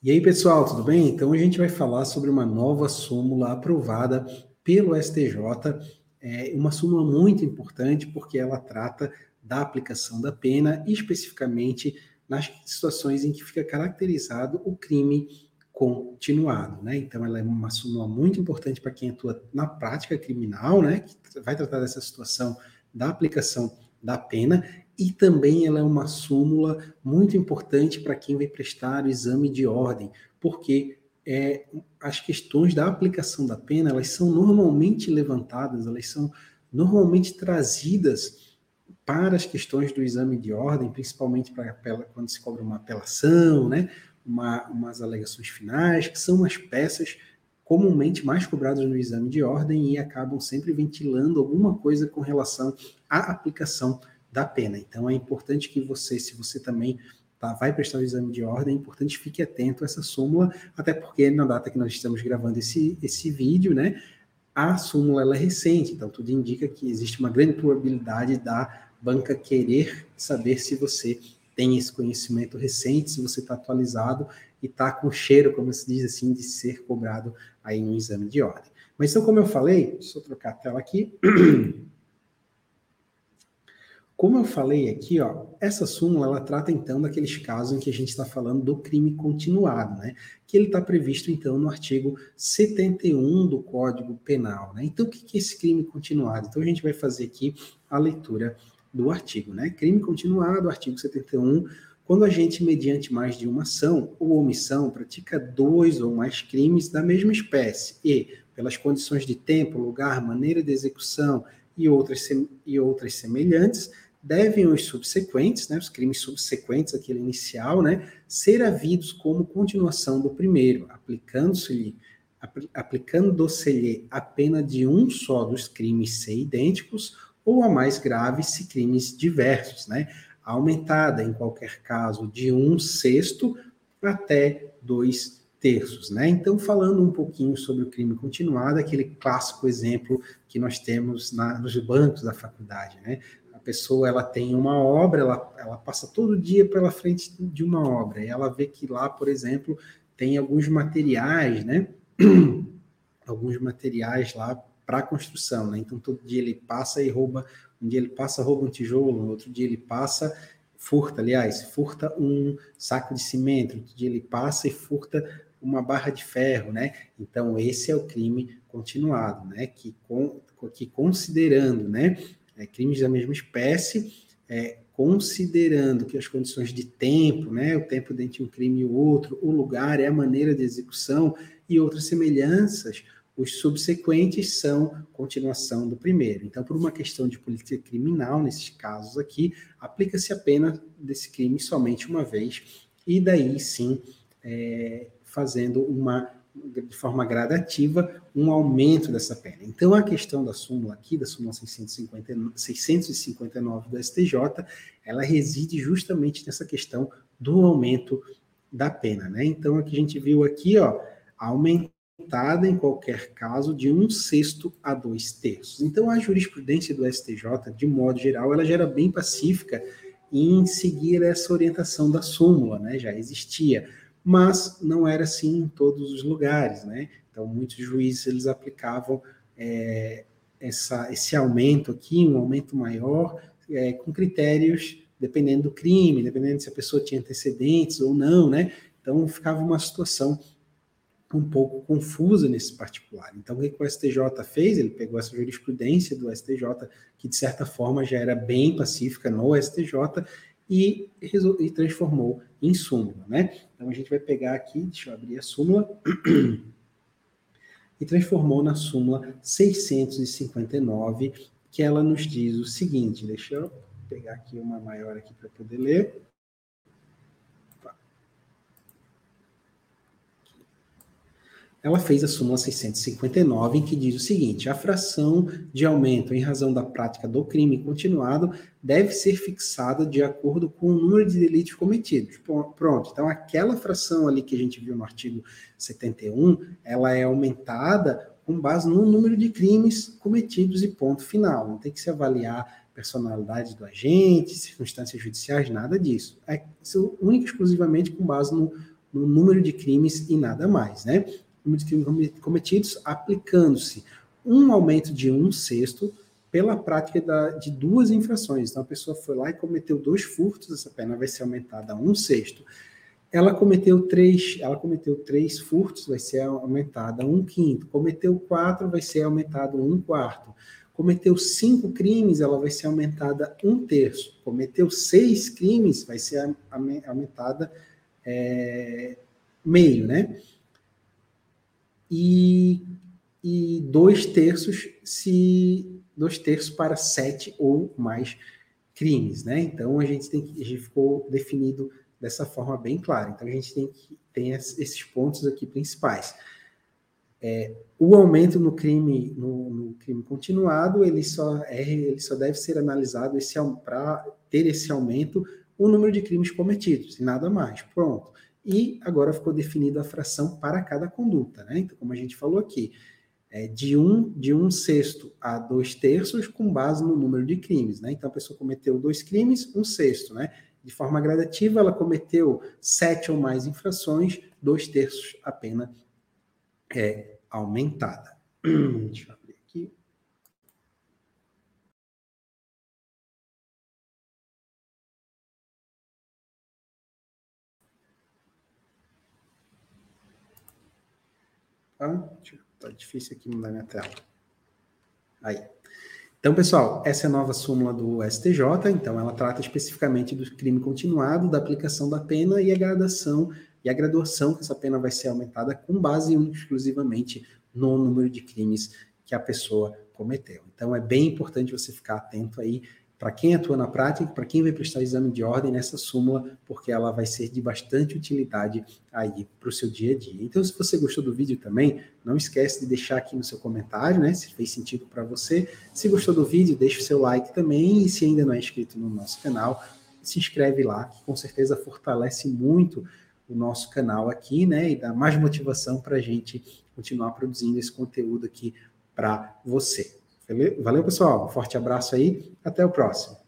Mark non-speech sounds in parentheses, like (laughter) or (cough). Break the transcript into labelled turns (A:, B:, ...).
A: E aí, pessoal, tudo bem? Então, a gente vai falar sobre uma nova súmula aprovada pelo STJ, é uma súmula muito importante porque ela trata da aplicação da pena, especificamente nas situações em que fica caracterizado o crime continuado, né? Então, ela é uma súmula muito importante para quem atua na prática criminal, né? Que vai tratar dessa situação da aplicação da pena e também ela é uma súmula muito importante para quem vai prestar o exame de ordem, porque é, as questões da aplicação da pena, elas são normalmente levantadas, elas são normalmente trazidas para as questões do exame de ordem, principalmente para quando se cobra uma apelação, né? Uma, umas alegações finais, que são as peças comumente mais cobradas no exame de ordem e acabam sempre ventilando alguma coisa com relação à aplicação da pena. Então é importante que você, se você também tá, vai prestar o exame de ordem, é importante que fique atento a essa súmula, até porque na data que nós estamos gravando esse, esse vídeo, né, a súmula ela é recente, então tudo indica que existe uma grande probabilidade da banca querer saber se você tem esse conhecimento recente, se você está atualizado e está com cheiro, como se diz assim, de ser cobrado aí no exame de ordem. Mas então, como eu falei, deixa eu trocar a tela aqui. (clears throat) Como eu falei aqui, ó, essa súmula ela trata então daqueles casos em que a gente está falando do crime continuado, né? Que ele está previsto então no artigo 71 do Código Penal, né? Então o que é esse crime continuado? Então a gente vai fazer aqui a leitura do artigo, né? Crime continuado, artigo 71, quando a gente, mediante mais de uma ação ou omissão, pratica dois ou mais crimes da mesma espécie e, pelas condições de tempo, lugar, maneira de execução e outras, e outras semelhantes, devem os subsequentes, né, os crimes subsequentes àquele inicial, né, ser havidos como continuação do primeiro, aplicando-se-lhe aplicando-se-lhe a pena de um só dos crimes ser idênticos ou a mais grave se crimes diversos, né, aumentada em qualquer caso de um sexto até dois terços, né? Então, falando um pouquinho sobre o crime continuado, aquele clássico exemplo que nós temos na, nos bancos da faculdade, né? Pessoa ela tem uma obra, ela, ela passa todo dia pela frente de uma obra, e ela vê que lá, por exemplo, tem alguns materiais, né? (clears throat) alguns materiais lá para construção, né? Então todo dia ele passa e rouba, um dia ele passa rouba um tijolo, outro dia ele passa furta, aliás, furta um saco de cimento, outro dia ele passa e furta uma barra de ferro, né? Então esse é o crime continuado, né? Que, com, que considerando, né? É, crimes da mesma espécie, é, considerando que as condições de tempo, né, o tempo entre um crime e o outro, o lugar, é a maneira de execução e outras semelhanças, os subsequentes são continuação do primeiro. Então, por uma questão de política criminal, nesses casos aqui, aplica-se a pena desse crime somente uma vez, e daí sim é, fazendo uma de forma gradativa um aumento dessa pena. Então, a questão da súmula aqui, da súmula 650, 659 do STJ, ela reside justamente nessa questão do aumento da pena, né? Então, aqui a gente viu aqui, ó, aumentada em qualquer caso de um sexto a dois terços. Então, a jurisprudência do STJ, de modo geral, ela já era bem pacífica em seguir essa orientação da súmula, né? Já existia mas não era assim em todos os lugares, né? Então, muitos juízes eles aplicavam é, essa, esse aumento aqui, um aumento maior, é, com critérios dependendo do crime, dependendo se a pessoa tinha antecedentes ou não, né? Então, ficava uma situação um pouco confusa nesse particular. Então, o que o STJ fez? Ele pegou essa jurisprudência do STJ, que de certa forma já era bem pacífica no STJ, e, e transformou em súmula, né? Então a gente vai pegar aqui, deixa eu abrir a súmula, (clears throat) e transformou na súmula 659, que ela nos diz o seguinte, deixa eu pegar aqui uma maior aqui para poder ler. Ela fez a súmula 659, em que diz o seguinte: a fração de aumento em razão da prática do crime continuado deve ser fixada de acordo com o número de delitos cometidos. Pronto, então aquela fração ali que a gente viu no artigo 71, ela é aumentada com base no número de crimes cometidos e ponto final. Não tem que se avaliar personalidade do agente, circunstâncias judiciais, nada disso. É única e exclusivamente com base no no número de crimes e nada mais, né? Número de crimes cometidos aplicando-se um aumento de um sexto pela prática da, de duas infrações. Então, a pessoa foi lá e cometeu dois furtos, essa pena vai ser aumentada a um sexto. Ela cometeu três, ela cometeu três furtos, vai ser aumentada um quinto. Cometeu quatro, vai ser aumentado um quarto. Cometeu cinco crimes, ela vai ser aumentada um terço. Cometeu seis crimes, vai ser aumentada é, meio, né? E, e dois terços se dois terços para sete ou mais crimes, né? Então a gente tem que, a gente ficou definido dessa forma bem clara. Então a gente tem que tem esses pontos aqui principais. É, o aumento no crime no, no, crime continuado ele só é ele só deve ser analisado para ter esse aumento o número de crimes cometidos e nada mais. Pronto. E agora ficou definida a fração para cada conduta, né? Então como a gente falou aqui, é, de, um, de um sexto a dois terços com base no número de crimes. Né? Então, a pessoa cometeu dois crimes, um sexto. Né? De forma gradativa, ela cometeu sete ou mais infrações, dois terços a pena é aumentada. (clears throat) Deixa eu abrir aqui. Ah, deixa eu Tá difícil aqui mudar minha tela. Aí. Então, pessoal, essa é a nova súmula do STJ. Então, ela trata especificamente do crime continuado, da aplicação da pena e a gradação e a graduação que essa pena vai ser aumentada com base exclusivamente no número de crimes que a pessoa cometeu. Então, é bem importante você ficar atento aí para quem atua na prática, para quem vai prestar exame de ordem nessa súmula, porque ela vai ser de bastante utilidade aí para o seu dia a dia. Então, se você gostou do vídeo também, não esquece de deixar aqui no seu comentário, né, se fez sentido para você. Se gostou do vídeo, deixe o seu like também e se ainda não é inscrito no nosso canal, se inscreve lá, que com certeza fortalece muito o nosso canal aqui, né, e dá mais motivação para a gente continuar produzindo esse conteúdo aqui para você. Valeu, pessoal. Um forte abraço aí. Até o próximo.